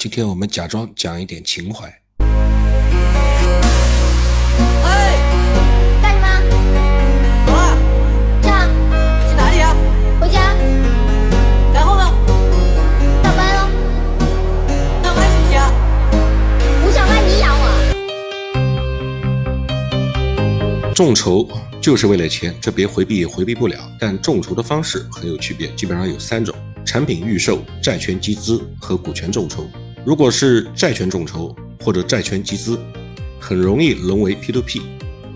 今天我们假装讲一点情怀。哎，干什么？走了，这样去哪里啊？回家然后呢？上班喽。那我还行不行啊？不上班你养我？众筹就是为了钱，这别回避也回避不了。但众筹的方式很有区别，基本上有三种：产品预售、债权集资和股权众筹。如果是债权众筹或者债权集资，很容易沦为 P2P。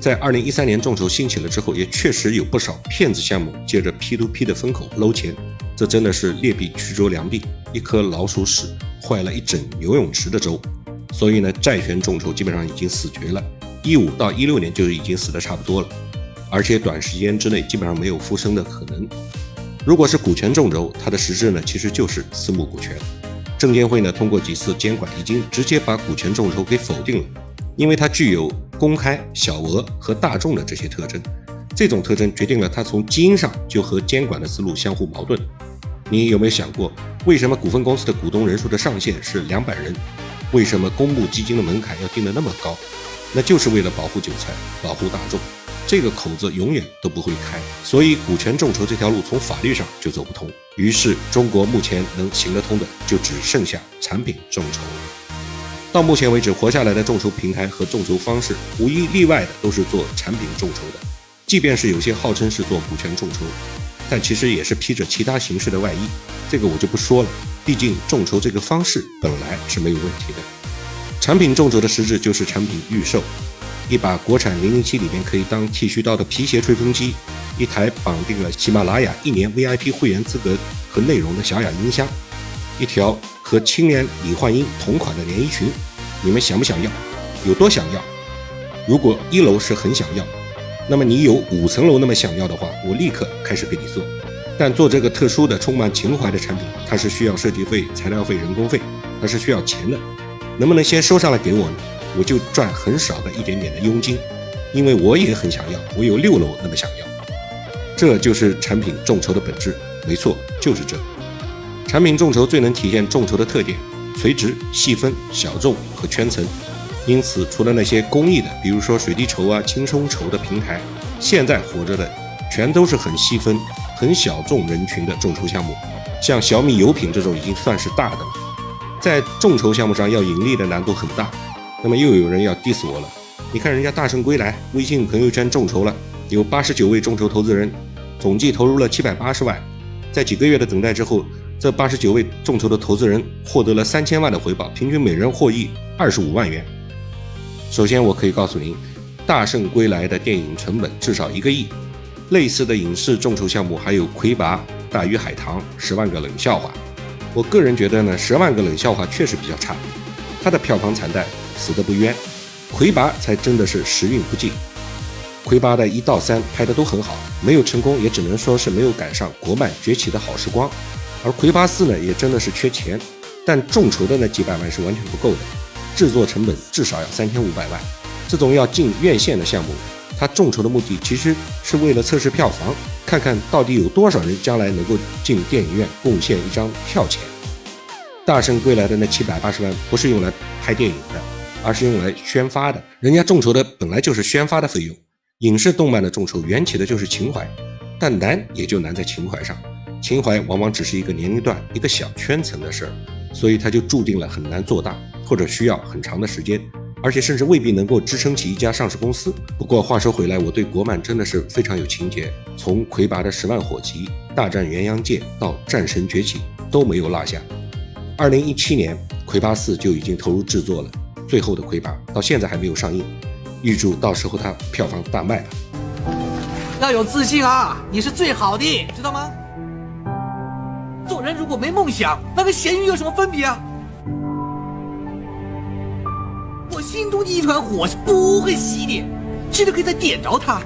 在二零一三年众筹兴起了之后，也确实有不少骗子项目借着 P2P 的风口搂钱，这真的是劣币驱逐良币，一颗老鼠屎坏了一整游泳池的粥。所以呢，债权众筹基本上已经死绝了。一五到一六年就已经死的差不多了，而且短时间之内基本上没有复生的可能。如果是股权众筹，它的实质呢其实就是私募股权。证监会呢通过几次监管，已经直接把股权众筹给否定了，因为它具有公开、小额和大众的这些特征。这种特征决定了它从基因上就和监管的思路相互矛盾。你有没有想过，为什么股份公司的股东人数的上限是两百人？为什么公募基金的门槛要定得那么高？那就是为了保护韭菜，保护大众，这个口子永远都不会开。所以，股权众筹这条路从法律上就走不通。于是，中国目前能行得通的就只剩下产品众筹。到目前为止，活下来的众筹平台和众筹方式，无一例外的都是做产品众筹的。即便是有些号称是做股权众筹，但其实也是披着其他形式的外衣。这个我就不说了，毕竟众筹这个方式本来是没有问题的。产品众筹的实质就是产品预售，一把国产零零七里面可以当剃须刀的皮鞋吹风机，一台绑定了喜马拉雅一年 VIP 会员资格和内容的小雅音箱，一条和青年李焕英同款的连衣裙，你们想不想要？有多想要？如果一楼是很想要，那么你有五层楼那么想要的话，我立刻开始给你做。但做这个特殊的、充满情怀的产品，它是需要设计费、材料费、人工费，它是需要钱的。能不能先收上来给我呢？我就赚很少的一点点的佣金，因为我也很想要，我有六楼那么想要。这就是产品众筹的本质，没错，就是这。产品众筹最能体现众筹的特点：垂直、细分、小众和圈层。因此，除了那些公益的，比如说水滴筹啊、轻松筹的平台，现在活着的全都是很细分、很小众人群的众筹项目。像小米油品这种已经算是大的了。在众筹项目上要盈利的难度很大。那么又有人要 diss 我了。你看人家大圣归来微信朋友圈众筹了，有八十九位众筹投资人，总计投入了七百八十万。在几个月的等待之后，这八十九位众筹的投资人获得了三千万的回报，平均每人获益二十五万元。首先，我可以告诉您，《大圣归来》的电影成本至少一个亿。类似的影视众筹项目还有《魁拔》《大鱼海棠》《十万个冷笑话》。我个人觉得呢，《十万个冷笑话》确实比较差，它的票房惨淡，死得不冤。《魁拔》才真的是时运不济，《魁拔》的一到三拍的都很好，没有成功，也只能说是没有赶上国漫崛起的好时光。而《魁拔四》呢，也真的是缺钱，但众筹的那几百万是完全不够的。制作成本至少要三千五百万，这种要进院线的项目，它众筹的目的其实是为了测试票房，看看到底有多少人将来能够进电影院贡献一张票钱。大圣归来的那七百八十万不是用来拍电影的，而是用来宣发的。人家众筹的本来就是宣发的费用。影视动漫的众筹缘起的就是情怀，但难也就难在情怀上，情怀往往只是一个年龄段、一个小圈层的事儿，所以它就注定了很难做大。或者需要很长的时间，而且甚至未必能够支撑起一家上市公司。不过话说回来，我对国漫真的是非常有情节，从魁拔的十万火急、大战元阳界到战神崛起都没有落下。二零一七年，魁拔四就已经投入制作了，最后的魁拔到现在还没有上映，预祝到时候他票房大卖。要有自信啊！你是最好的，知道吗？做人如果没梦想，那跟咸鱼有什么分别啊？我心中的一团火是不会熄的，记得可以再点着它。